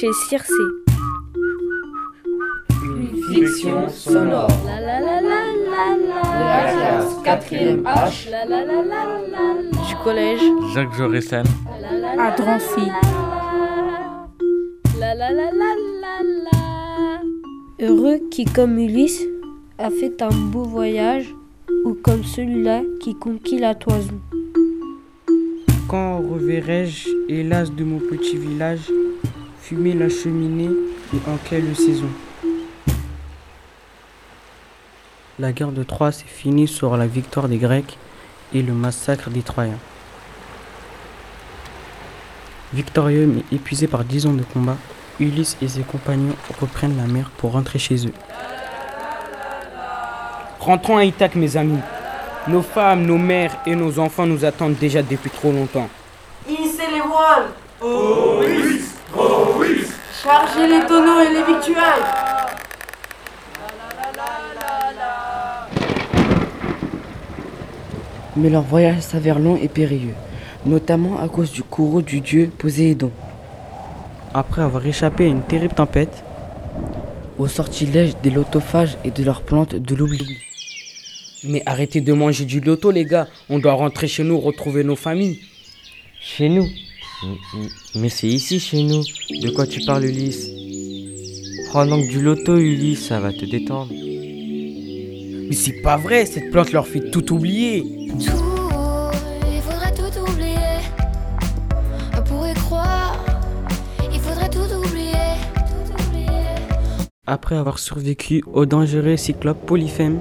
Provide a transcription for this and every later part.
chez Circé. Une fiction sonore. La la la la la la. De la classe 4e H. La la la la la. Du collège. Jacques Joressen. À Drancy. La la la la la la. Heureux qui, comme Ulysse, a fait un beau voyage, ou comme celui-là qui conquit la toison. Quand reverrai-je, hélas, de mon petit village, fumer la cheminée et en quelle saison La guerre de Troie s'est finie sur la victoire des Grecs et le massacre des Troyens. Victorieux mais épuisé par dix ans de combat, Ulysse et ses compagnons reprennent la mer pour rentrer chez eux. Rentrons à Ithaque, mes amis. Nos femmes, nos mères et nos enfants nous attendent déjà depuis trop longtemps. Hissez les voiles Chargez les tonneaux et les victuailles Mais leur voyage s'avère long et périlleux, notamment à cause du courroux du dieu Poséidon. Après avoir échappé à une terrible tempête, Au sortilège des lotophages et de leurs plantes de l'oubli. mais arrêtez de manger du loto, les gars. On doit rentrer chez nous, retrouver nos familles. Chez nous Mais c'est ici chez nous. De quoi tu parles, Ulysse? Prends donc du loto, Ulysse, ça va te détendre. Mais c'est pas vrai, cette plante leur fait tout oublier. Tout, il faudrait tout oublier. Pour y croire, il faudrait tout oublier. Tout oublier. Après avoir survécu au dangereux cyclope Polyphème,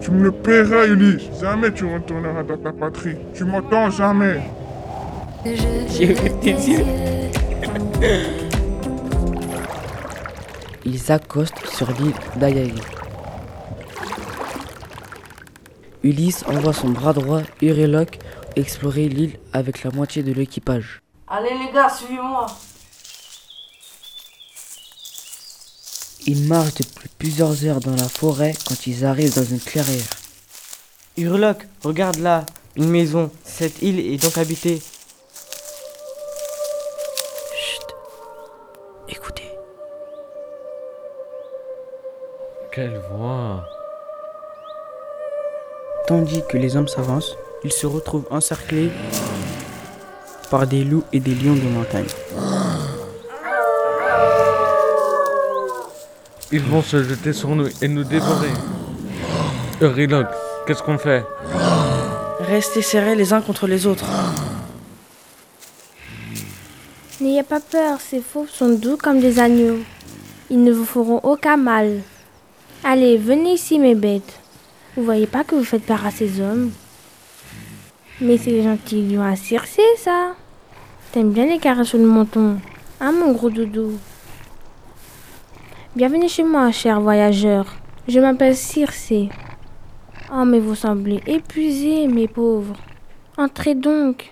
Tu me le paieras, Ulysse. Jamais tu retourneras dans ta patrie. Tu m'entends jamais. J'ai vu tes yeux. Ils accostent sur l'île d'Ayaï. Ulysse envoie son bras droit, Euryloque, explorer l'île avec la moitié de l'équipage. Allez les gars, suivez-moi Ils marchent depuis plusieurs heures dans la forêt quand ils arrivent dans une clairière. Hurloc, regarde là, une maison. Cette île est donc habitée. Quelle voix tandis que les hommes s'avancent, ils se retrouvent encerclés par des loups et des lions de montagne. Ils vont se jeter sur nous et nous dévorer. Euryloque, qu'est-ce qu'on fait? Restez serrés les uns contre les autres. N'ayez pas peur, ces fauves sont doux comme des agneaux. Ils ne vous feront aucun mal. Allez, venez ici, mes bêtes. Vous voyez pas que vous faites peur à ces hommes Mais c'est les gentils lions à Circé, ça. T'aimes bien les caresses sur le menton, hein, mon gros doudou? Bienvenue chez moi, cher voyageur. Je m'appelle Circé. Oh, mais vous semblez épuisés, mes pauvres. Entrez donc.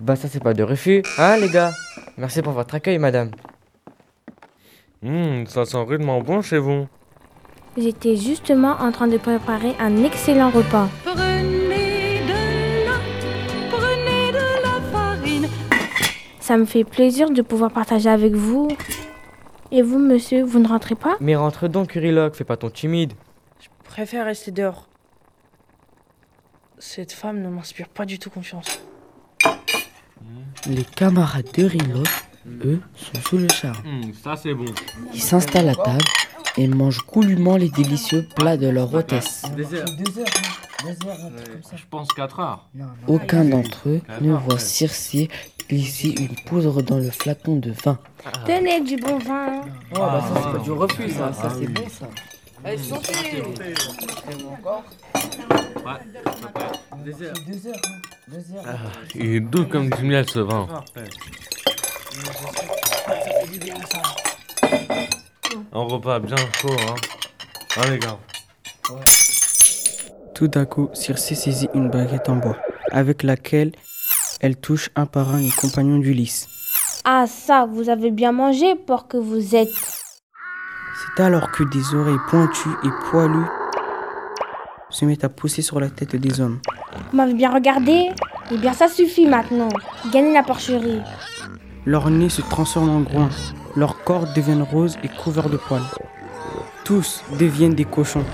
Bah ça c'est pas de refus, hein les gars Merci pour votre accueil, madame. Hum, ça sent rudement bon chez vous. J'étais justement en train de préparer un excellent repas. Prenez de la, prenez de la farine. Ça me fait plaisir de pouvoir partager avec vous. Et vous, monsieur, vous ne rentrez pas? Mais rentre donc, Hurloc, fais pas ton timide. Je préfère rester dehors. Cette femme ne m'inspire pas du tout confiance. Les camarades d'Euryloque, eux, sont sous le charme. Hum, ça c'est bon. Ils s'installent à table et mangent goulûment les délicieux plats de leur hôtesse. Deux heures. Je pense 4 heures. Aucun d'entre eux ne voit Circé glisser une poudre dans le flacon de vin. Tenez du bon vin. Oh, bah ça, c'est pas du refus, ça. Ça, c'est bon, ça. Allez, santé Ouais, hein. Ah, il est doux comme du miel ce vin. Un repas bien chaud, hein. Hein les gars Tout d'un coup, Circé saisit une baguette en bois, avec laquelle elle touche un par un les compagnons d'Ulysse. Ah ça, vous avez bien mangé, porc que vous êtes. C'est alors que des oreilles pointues et poilues se mettent à pousser sur la tête des hommes. Vous m'avez bien regardé? Eh bien ça suffit maintenant. Gagnez la porcherie. Leur nez se transforme en groin, leurs corps deviennent roses et couverts de poils. Tous deviennent des cochons.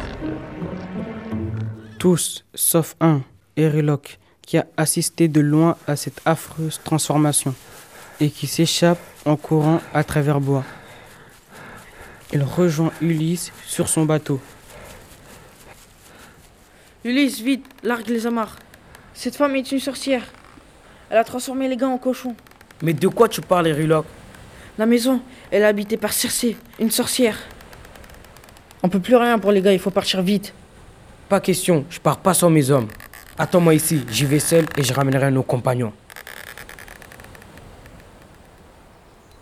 Tous, sauf un, Eriloc, qui a assisté de loin à cette affreuse transformation et qui s'échappe en courant à travers bois. Il rejoint Ulysse sur son bateau. Ulysse, vite, largue les amarres. Cette femme est une sorcière. Elle a transformé les gars en cochons. Mais de quoi tu parles, Eriloc La maison, elle est habitée par Circé, une sorcière. On peut plus rien pour les gars, il faut partir vite. Pas question, je pars pas sans mes hommes. Attends-moi ici, j'y vais seul et je ramènerai nos compagnons.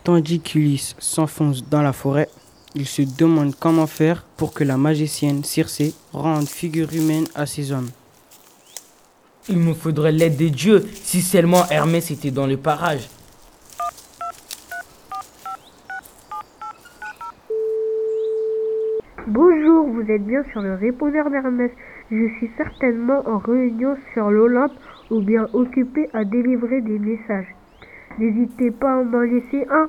Tandis qu'Ulysse s'enfonce dans la forêt, il se demande comment faire pour que la magicienne Circé rende figure humaine à ses hommes. Il me faudrait l'aide des dieux si seulement Hermès était dans le parage. Bonjour, vous bien sur le répondeur d'Hermès. Je suis certainement en réunion sur l'Olympe ou bien occupé à délivrer des messages. N'hésitez pas à m'en laisser un.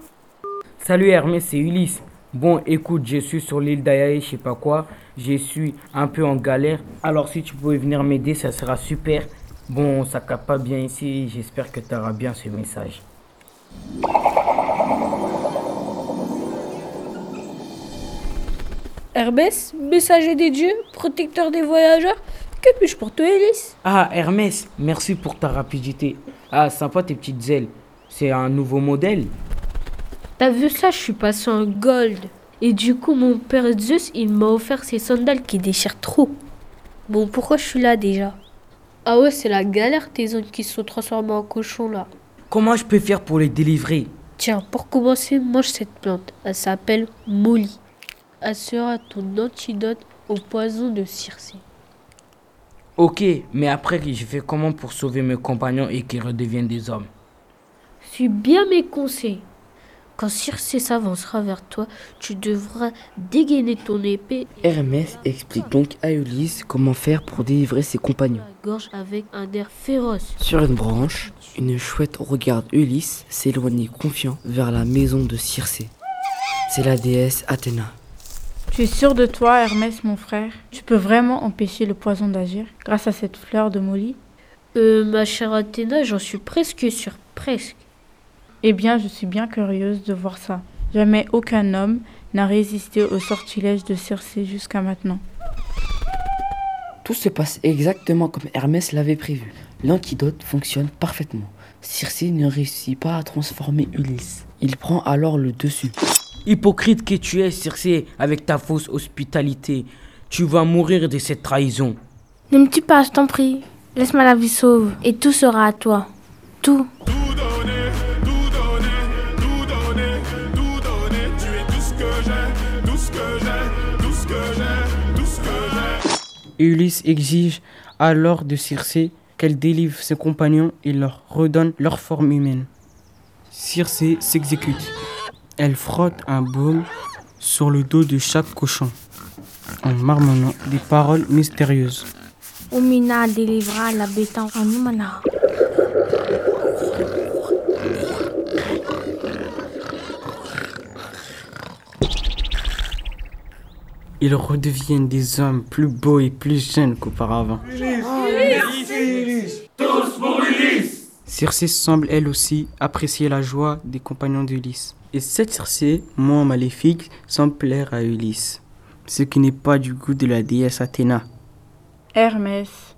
Salut Hermès, c'est Ulysse. Bon, écoute, je suis sur l'île d'Ayaï, je sais pas quoi. Je suis un peu en galère. Alors, si tu pouvais venir m'aider, ça sera super. Bon, ça capte pas bien ici. J'espère que tu auras bien ce message. Hermès, messager des dieux, protecteur des voyageurs, que puis-je pour toi, Ulysse Ah, Hermès, merci pour ta rapidité. Ah, sympa tes petites ailes. C'est un nouveau modèle T'as vu ça, je suis passé en gold. Et du coup, mon père Zeus, il m'a offert ces sandales qui déchirent trop. Bon, pourquoi je suis là déjà? Ah ouais, c'est la galère tes zones qui se sont transformées en cochons là. Comment je peux faire pour les délivrer? Tiens, pour commencer, mange cette plante. Elle s'appelle Molly. Elle sera ton antidote au poison de Circé. Ok, mais après, je fais comment pour sauver mes compagnons et qu'ils redeviennent des hommes? Suis bien mes conseils. Quand Circé s'avancera vers toi, tu devras dégainer ton épée Hermès explique donc à Ulysse comment faire pour délivrer ses compagnons. la gorge avec un air féroce. Sur une branche, une chouette regarde Ulysse s'éloigner confiant vers la maison de Circé. C'est la déesse Athéna. Tu es sûr de toi, Hermès, mon frère? Tu peux vraiment empêcher le poison d'agir grâce à cette fleur de Molly? Euh, ma chère Athéna, j'en suis presque sûre, presque. Eh bien, je suis bien curieuse de voir ça. Jamais aucun homme n'a résisté au sortilège de Circé jusqu'à maintenant. Tout se passe exactement comme Hermès l'avait prévu. L'antidote fonctionne parfaitement. Circé ne réussit pas à transformer Ulysse. Il prend alors le dessus. Hypocrite que tu es, Circé, avec ta fausse hospitalité. Tu vas mourir de cette trahison. Ne me tue pas, je t'en prie. Laisse-moi la vie sauve et tout sera à toi. Tout. Ulysse exige alors de Circé qu'elle délivre ses compagnons et leur redonne leur forme humaine. Circé s'exécute. Elle frotte un baume sur le dos de chaque cochon en marmonnant des paroles mystérieuses. Omina délivra l'habitant en Umana. Ils redeviennent des hommes plus beaux et plus jeunes qu'auparavant. Tous Circé semble elle aussi apprécier la joie des compagnons d'Ulysse. Et cette Circé, moins maléfique, semble plaire à Ulysse, ce qui n'est pas du goût de la déesse Athéna. Hermès,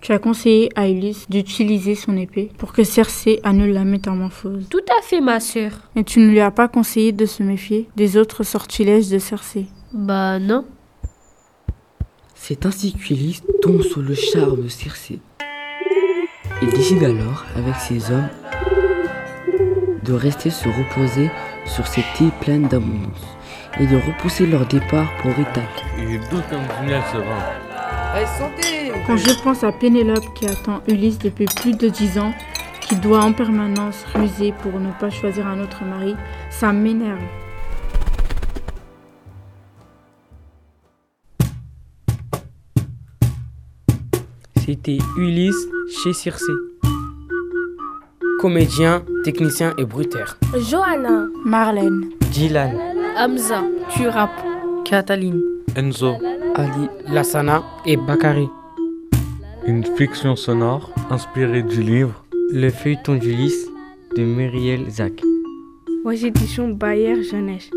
tu as conseillé à Ulysse d'utiliser son épée pour que Circé annule la métamorphose. Tout à fait, ma sœur. Mais tu ne lui as pas conseillé de se méfier des autres sortilèges de Circé. Bah non. C'est ainsi qu'Ulysse tombe sous le charme de Circé. Il décide alors, avec ses hommes, de rester se reposer sur cette île pleine d'abondance et de repousser leur départ pour Ithaque. Il est comme ce Quand je pense à Pénélope qui attend Ulysse depuis plus de dix ans, qui doit en permanence ruser pour ne pas choisir un autre mari, ça m'énerve. C'était Ulysse chez Circé. Comédien, technicien et bruteur. Johanna. Marlène. Dylan. Hamza. Tu rappes. Cataline. Enzo. Ali. Lassana et Bakary. Une fiction sonore inspirée du livre Le feuilleton d'Ulysse de Muriel Zach. Aux éditions Bayer Jeunesse.